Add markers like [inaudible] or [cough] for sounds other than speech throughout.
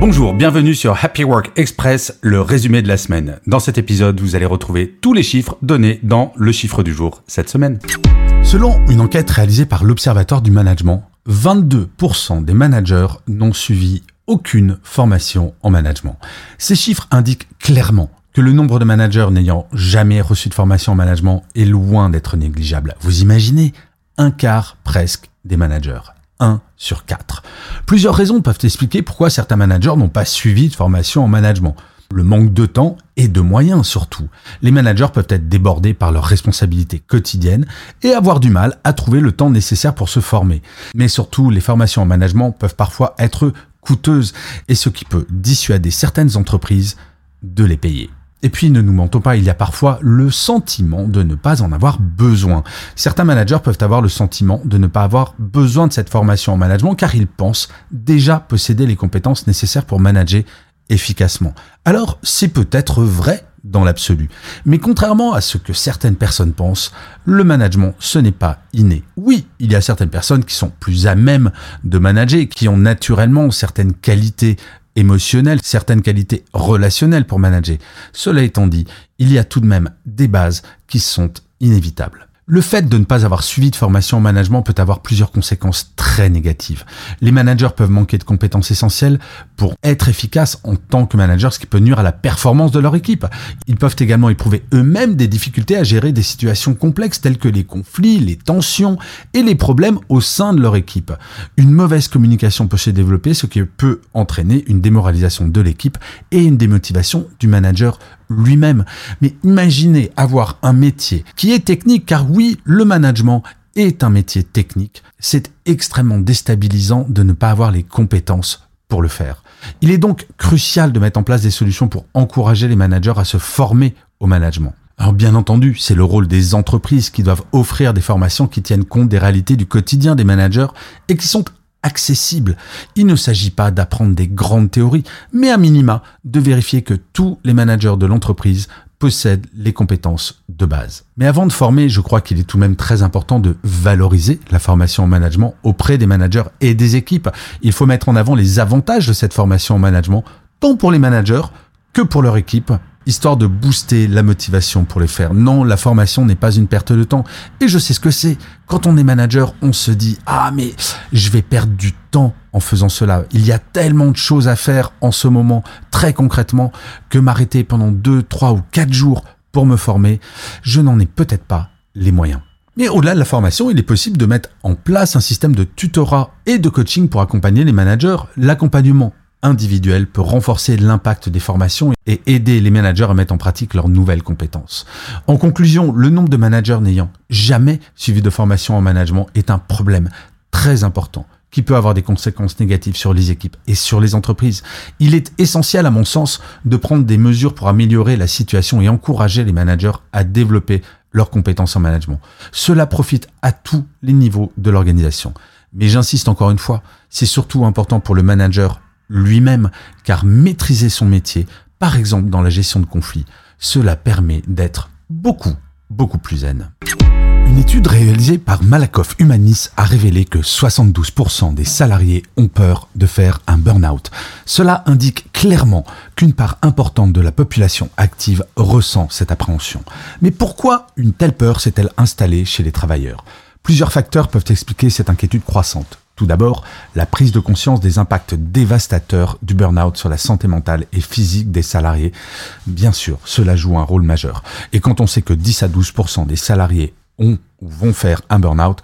Bonjour, bienvenue sur Happy Work Express, le résumé de la semaine. Dans cet épisode, vous allez retrouver tous les chiffres donnés dans le chiffre du jour cette semaine. Selon une enquête réalisée par l'Observatoire du Management, 22% des managers n'ont suivi aucune formation en management. Ces chiffres indiquent clairement que le nombre de managers n'ayant jamais reçu de formation en management est loin d'être négligeable. Vous imaginez un quart presque des managers. 1 sur 4. Plusieurs raisons peuvent expliquer pourquoi certains managers n'ont pas suivi de formation en management. Le manque de temps et de moyens surtout. Les managers peuvent être débordés par leurs responsabilités quotidiennes et avoir du mal à trouver le temps nécessaire pour se former. Mais surtout, les formations en management peuvent parfois être coûteuses et ce qui peut dissuader certaines entreprises de les payer. Et puis, ne nous mentons pas, il y a parfois le sentiment de ne pas en avoir besoin. Certains managers peuvent avoir le sentiment de ne pas avoir besoin de cette formation en management car ils pensent déjà posséder les compétences nécessaires pour manager efficacement. Alors, c'est peut-être vrai dans l'absolu. Mais contrairement à ce que certaines personnes pensent, le management, ce n'est pas inné. Oui, il y a certaines personnes qui sont plus à même de manager, qui ont naturellement certaines qualités émotionnelles, certaines qualités relationnelles pour manager. Cela étant dit, il y a tout de même des bases qui sont inévitables. Le fait de ne pas avoir suivi de formation en management peut avoir plusieurs conséquences très négatives. Les managers peuvent manquer de compétences essentielles pour être efficaces en tant que managers, ce qui peut nuire à la performance de leur équipe. Ils peuvent également éprouver eux-mêmes des difficultés à gérer des situations complexes telles que les conflits, les tensions et les problèmes au sein de leur équipe. Une mauvaise communication peut se développer, ce qui peut entraîner une démoralisation de l'équipe et une démotivation du manager lui-même. Mais imaginez avoir un métier qui est technique, car oui, le management est un métier technique. C'est extrêmement déstabilisant de ne pas avoir les compétences pour le faire. Il est donc crucial de mettre en place des solutions pour encourager les managers à se former au management. Alors bien entendu, c'est le rôle des entreprises qui doivent offrir des formations qui tiennent compte des réalités du quotidien des managers et qui sont accessible. Il ne s'agit pas d'apprendre des grandes théories, mais à minima de vérifier que tous les managers de l'entreprise possèdent les compétences de base. Mais avant de former, je crois qu'il est tout de même très important de valoriser la formation en management auprès des managers et des équipes. Il faut mettre en avant les avantages de cette formation en management, tant pour les managers que pour leur équipe histoire de booster la motivation pour les faire. Non, la formation n'est pas une perte de temps. Et je sais ce que c'est. Quand on est manager, on se dit, ah mais je vais perdre du temps en faisant cela. Il y a tellement de choses à faire en ce moment, très concrètement, que m'arrêter pendant deux, trois ou quatre jours pour me former, je n'en ai peut-être pas les moyens. Mais au-delà de la formation, il est possible de mettre en place un système de tutorat et de coaching pour accompagner les managers. L'accompagnement individuel peut renforcer l'impact des formations et aider les managers à mettre en pratique leurs nouvelles compétences. En conclusion, le nombre de managers n'ayant jamais suivi de formation en management est un problème très important qui peut avoir des conséquences négatives sur les équipes et sur les entreprises. Il est essentiel, à mon sens, de prendre des mesures pour améliorer la situation et encourager les managers à développer leurs compétences en management. Cela profite à tous les niveaux de l'organisation. Mais j'insiste encore une fois, c'est surtout important pour le manager lui-même, car maîtriser son métier, par exemple dans la gestion de conflits, cela permet d'être beaucoup, beaucoup plus zen. Une étude réalisée par Malakoff Humanis a révélé que 72% des salariés ont peur de faire un burn-out. Cela indique clairement qu'une part importante de la population active ressent cette appréhension. Mais pourquoi une telle peur s'est-elle installée chez les travailleurs? Plusieurs facteurs peuvent expliquer cette inquiétude croissante. Tout d'abord, la prise de conscience des impacts dévastateurs du burn-out sur la santé mentale et physique des salariés. Bien sûr, cela joue un rôle majeur. Et quand on sait que 10 à 12% des salariés ont ou vont faire un burn-out,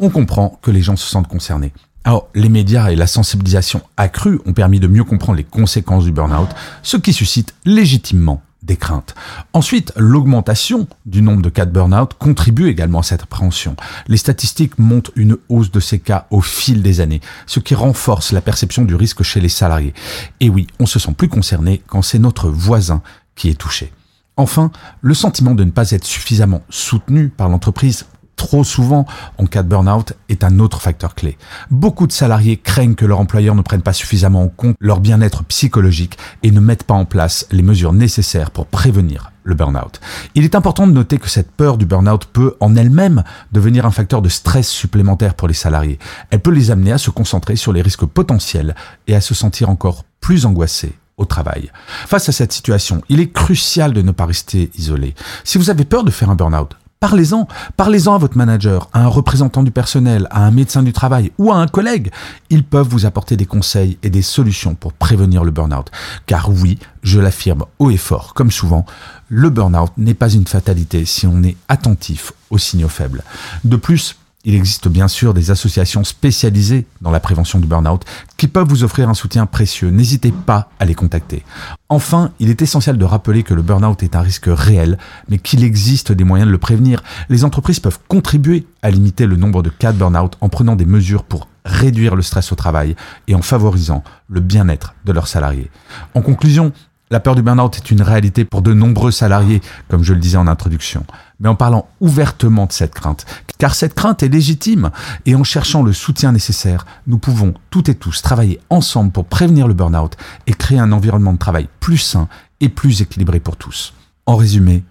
on comprend que les gens se sentent concernés. Alors, les médias et la sensibilisation accrue ont permis de mieux comprendre les conséquences du burn-out, ce qui suscite légitimement des craintes. Ensuite, l'augmentation du nombre de cas de burn-out contribue également à cette appréhension. Les statistiques montrent une hausse de ces cas au fil des années, ce qui renforce la perception du risque chez les salariés. Et oui, on se sent plus concerné quand c'est notre voisin qui est touché. Enfin, le sentiment de ne pas être suffisamment soutenu par l'entreprise trop souvent en cas de burn-out est un autre facteur clé. Beaucoup de salariés craignent que leur employeur ne prenne pas suffisamment en compte leur bien-être psychologique et ne mettent pas en place les mesures nécessaires pour prévenir le burn-out. Il est important de noter que cette peur du burn-out peut en elle-même devenir un facteur de stress supplémentaire pour les salariés. Elle peut les amener à se concentrer sur les risques potentiels et à se sentir encore plus angoissés au travail. Face à cette situation, il est crucial de ne pas rester isolé. Si vous avez peur de faire un burn-out, Parlez-en, parlez-en à votre manager, à un représentant du personnel, à un médecin du travail ou à un collègue. Ils peuvent vous apporter des conseils et des solutions pour prévenir le burn-out. Car oui, je l'affirme haut et fort, comme souvent, le burn-out n'est pas une fatalité si on est attentif aux signaux faibles. De plus, il existe bien sûr des associations spécialisées dans la prévention du burn-out qui peuvent vous offrir un soutien précieux. N'hésitez pas à les contacter. Enfin, il est essentiel de rappeler que le burn-out est un risque réel, mais qu'il existe des moyens de le prévenir. Les entreprises peuvent contribuer à limiter le nombre de cas de burn-out en prenant des mesures pour réduire le stress au travail et en favorisant le bien-être de leurs salariés. En conclusion, la peur du burn-out est une réalité pour de nombreux salariés, comme je le disais en introduction, mais en parlant ouvertement de cette crainte, car cette crainte est légitime, et en cherchant le soutien nécessaire, nous pouvons toutes et tous travailler ensemble pour prévenir le burn-out et créer un environnement de travail plus sain et plus équilibré pour tous. En résumé,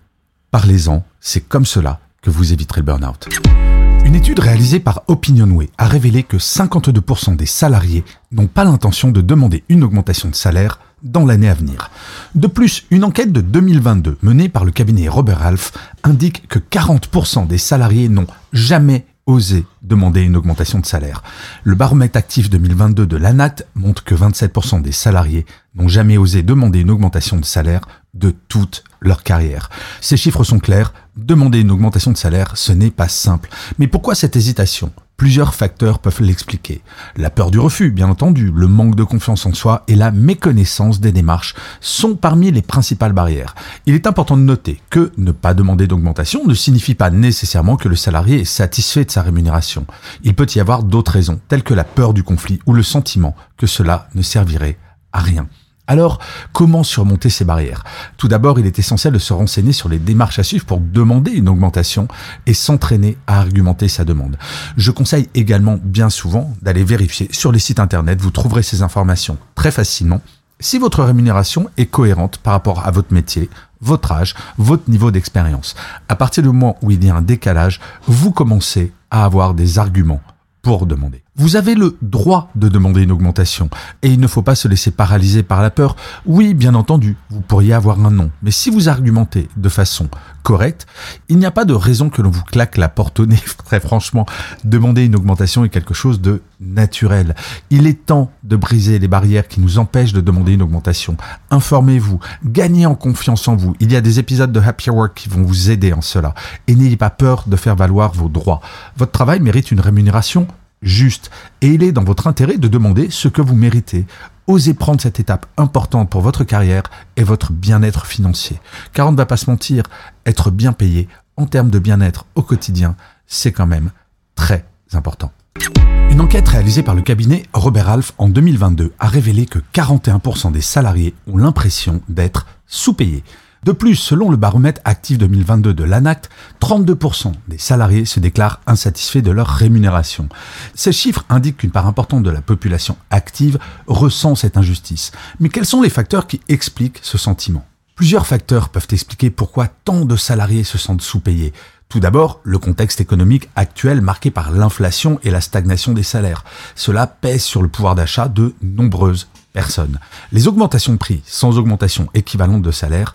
parlez-en, c'est comme cela que vous éviterez le burn-out. Une étude réalisée par Opinionway a révélé que 52% des salariés n'ont pas l'intention de demander une augmentation de salaire dans l'année à venir. De plus, une enquête de 2022 menée par le cabinet Robert Half indique que 40% des salariés n'ont jamais osé demander une augmentation de salaire. Le baromètre actif 2022 de l'ANAT montre que 27% des salariés n'ont jamais osé demander une augmentation de salaire de toute leur carrière. Ces chiffres sont clairs, demander une augmentation de salaire, ce n'est pas simple. Mais pourquoi cette hésitation? Plusieurs facteurs peuvent l'expliquer. La peur du refus, bien entendu, le manque de confiance en soi et la méconnaissance des démarches sont parmi les principales barrières. Il est important de noter que ne pas demander d'augmentation ne signifie pas nécessairement que le salarié est satisfait de sa rémunération. Il peut y avoir d'autres raisons, telles que la peur du conflit ou le sentiment que cela ne servirait à rien. Alors, comment surmonter ces barrières? Tout d'abord, il est essentiel de se renseigner sur les démarches à suivre pour demander une augmentation et s'entraîner à argumenter sa demande. Je conseille également bien souvent d'aller vérifier sur les sites internet, vous trouverez ces informations très facilement si votre rémunération est cohérente par rapport à votre métier, votre âge, votre niveau d'expérience. À partir du moment où il y a un décalage, vous commencez à avoir des arguments pour demander. Vous avez le droit de demander une augmentation et il ne faut pas se laisser paralyser par la peur. Oui, bien entendu, vous pourriez avoir un non, mais si vous argumentez de façon correcte, il n'y a pas de raison que l'on vous claque la porte au nez. [laughs] Très franchement, demander une augmentation est quelque chose de naturel. Il est temps de briser les barrières qui nous empêchent de demander une augmentation. Informez-vous, gagnez en confiance en vous. Il y a des épisodes de Happy Work qui vont vous aider en cela. Et n'ayez pas peur de faire valoir vos droits. Votre travail mérite une rémunération juste. Et il est dans votre intérêt de demander ce que vous méritez. Osez prendre cette étape importante pour votre carrière et votre bien-être financier. Car on ne va pas se mentir, être bien payé en termes de bien-être au quotidien, c'est quand même très important. Une enquête réalisée par le cabinet Robert Half en 2022 a révélé que 41% des salariés ont l'impression d'être sous-payés. De plus, selon le baromètre actif 2022 de l'ANACT, 32% des salariés se déclarent insatisfaits de leur rémunération. Ces chiffres indiquent qu'une part importante de la population active ressent cette injustice. Mais quels sont les facteurs qui expliquent ce sentiment? Plusieurs facteurs peuvent expliquer pourquoi tant de salariés se sentent sous-payés. Tout d'abord, le contexte économique actuel marqué par l'inflation et la stagnation des salaires. Cela pèse sur le pouvoir d'achat de nombreuses personnes. Les augmentations de prix sans augmentation équivalente de salaire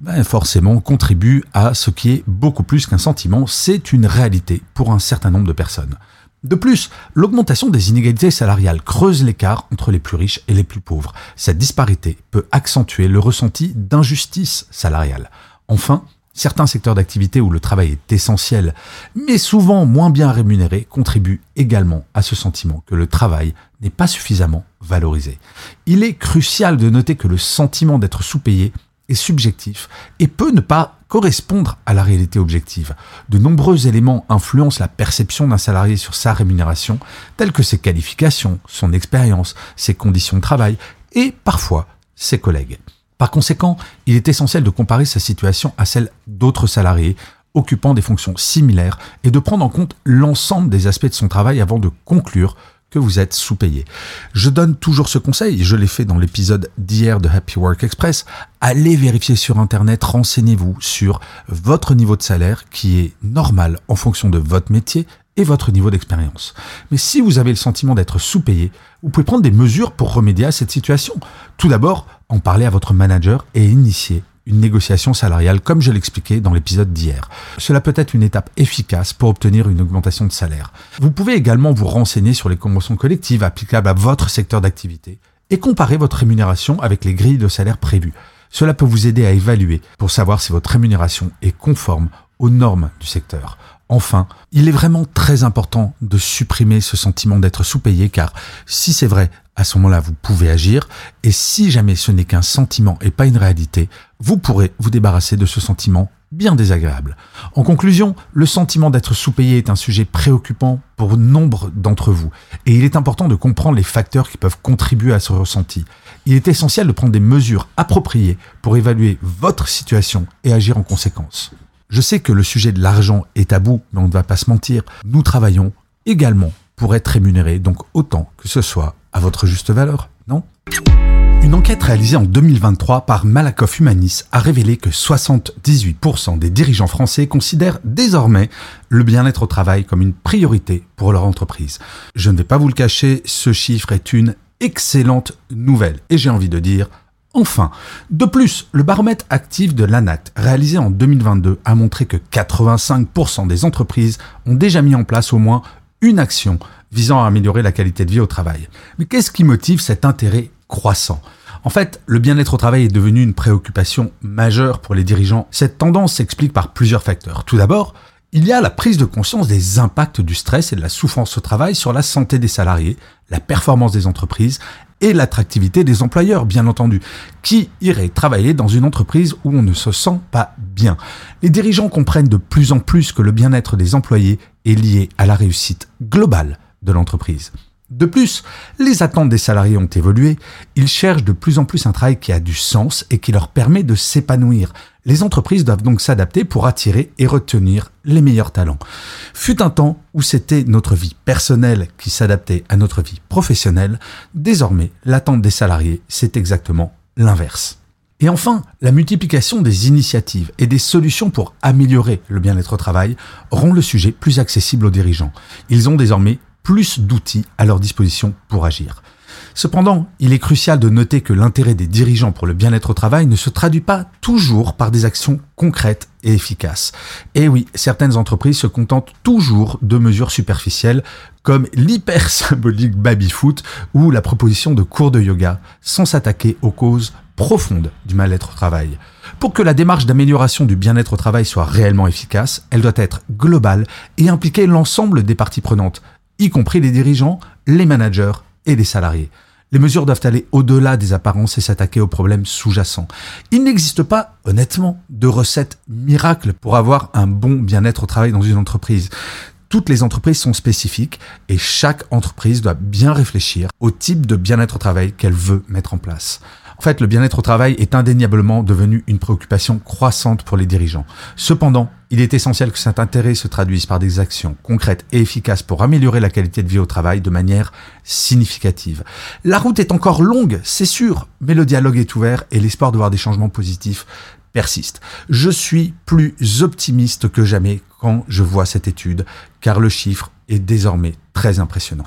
ben forcément contribue à ce qui est beaucoup plus qu'un sentiment, c'est une réalité pour un certain nombre de personnes. De plus, l'augmentation des inégalités salariales creuse l'écart entre les plus riches et les plus pauvres. Cette disparité peut accentuer le ressenti d'injustice salariale. Enfin, certains secteurs d'activité où le travail est essentiel, mais souvent moins bien rémunéré, contribuent également à ce sentiment que le travail n'est pas suffisamment valorisé. Il est crucial de noter que le sentiment d'être sous-payé est subjectif et peut ne pas correspondre à la réalité objective. De nombreux éléments influencent la perception d'un salarié sur sa rémunération, tels que ses qualifications, son expérience, ses conditions de travail et parfois ses collègues. Par conséquent, il est essentiel de comparer sa situation à celle d'autres salariés occupant des fonctions similaires et de prendre en compte l'ensemble des aspects de son travail avant de conclure que vous êtes sous-payé. Je donne toujours ce conseil, je l'ai fait dans l'épisode d'hier de Happy Work Express, allez vérifier sur Internet, renseignez-vous sur votre niveau de salaire qui est normal en fonction de votre métier et votre niveau d'expérience. Mais si vous avez le sentiment d'être sous-payé, vous pouvez prendre des mesures pour remédier à cette situation. Tout d'abord, en parler à votre manager et initier une négociation salariale, comme je l'expliquais dans l'épisode d'hier. Cela peut être une étape efficace pour obtenir une augmentation de salaire. Vous pouvez également vous renseigner sur les conventions collectives applicables à votre secteur d'activité et comparer votre rémunération avec les grilles de salaire prévues. Cela peut vous aider à évaluer pour savoir si votre rémunération est conforme aux normes du secteur. Enfin, il est vraiment très important de supprimer ce sentiment d'être sous-payé car si c'est vrai, à ce moment-là, vous pouvez agir et si jamais ce n'est qu'un sentiment et pas une réalité, vous pourrez vous débarrasser de ce sentiment bien désagréable. En conclusion, le sentiment d'être sous-payé est un sujet préoccupant pour nombre d'entre vous et il est important de comprendre les facteurs qui peuvent contribuer à ce ressenti. Il est essentiel de prendre des mesures appropriées pour évaluer votre situation et agir en conséquence. Je sais que le sujet de l'argent est tabou, mais on ne va pas se mentir. Nous travaillons également pour être rémunérés, donc autant que ce soit à votre juste valeur, non? Une enquête réalisée en 2023 par Malakoff Humanis a révélé que 78% des dirigeants français considèrent désormais le bien-être au travail comme une priorité pour leur entreprise. Je ne vais pas vous le cacher, ce chiffre est une excellente nouvelle et j'ai envie de dire Enfin, de plus, le baromètre actif de l'ANAT, réalisé en 2022, a montré que 85% des entreprises ont déjà mis en place au moins une action visant à améliorer la qualité de vie au travail. Mais qu'est-ce qui motive cet intérêt croissant? En fait, le bien-être au travail est devenu une préoccupation majeure pour les dirigeants. Cette tendance s'explique par plusieurs facteurs. Tout d'abord, il y a la prise de conscience des impacts du stress et de la souffrance au travail sur la santé des salariés, la performance des entreprises et l'attractivité des employeurs, bien entendu. Qui irait travailler dans une entreprise où on ne se sent pas bien Les dirigeants comprennent de plus en plus que le bien-être des employés est lié à la réussite globale de l'entreprise. De plus, les attentes des salariés ont évolué, ils cherchent de plus en plus un travail qui a du sens et qui leur permet de s'épanouir. Les entreprises doivent donc s'adapter pour attirer et retenir les meilleurs talents. Fut un temps où c'était notre vie personnelle qui s'adaptait à notre vie professionnelle, désormais l'attente des salariés, c'est exactement l'inverse. Et enfin, la multiplication des initiatives et des solutions pour améliorer le bien-être au travail rend le sujet plus accessible aux dirigeants. Ils ont désormais plus d'outils à leur disposition pour agir. Cependant, il est crucial de noter que l'intérêt des dirigeants pour le bien-être au travail ne se traduit pas toujours par des actions concrètes et efficaces. Et oui, certaines entreprises se contentent toujours de mesures superficielles comme l'hyper symbolique baby-foot ou la proposition de cours de yoga sans s'attaquer aux causes profondes du mal-être au travail. Pour que la démarche d'amélioration du bien-être au travail soit réellement efficace, elle doit être globale et impliquer l'ensemble des parties prenantes, y compris les dirigeants, les managers et les salariés. Les mesures doivent aller au-delà des apparences et s'attaquer aux problèmes sous-jacents. Il n'existe pas, honnêtement, de recette miracle pour avoir un bon bien-être au travail dans une entreprise. Toutes les entreprises sont spécifiques et chaque entreprise doit bien réfléchir au type de bien-être au travail qu'elle veut mettre en place. En fait, le bien-être au travail est indéniablement devenu une préoccupation croissante pour les dirigeants. Cependant, il est essentiel que cet intérêt se traduise par des actions concrètes et efficaces pour améliorer la qualité de vie au travail de manière significative. La route est encore longue, c'est sûr, mais le dialogue est ouvert et l'espoir de voir des changements positifs persiste. Je suis plus optimiste que jamais quand je vois cette étude, car le chiffre est désormais très impressionnant.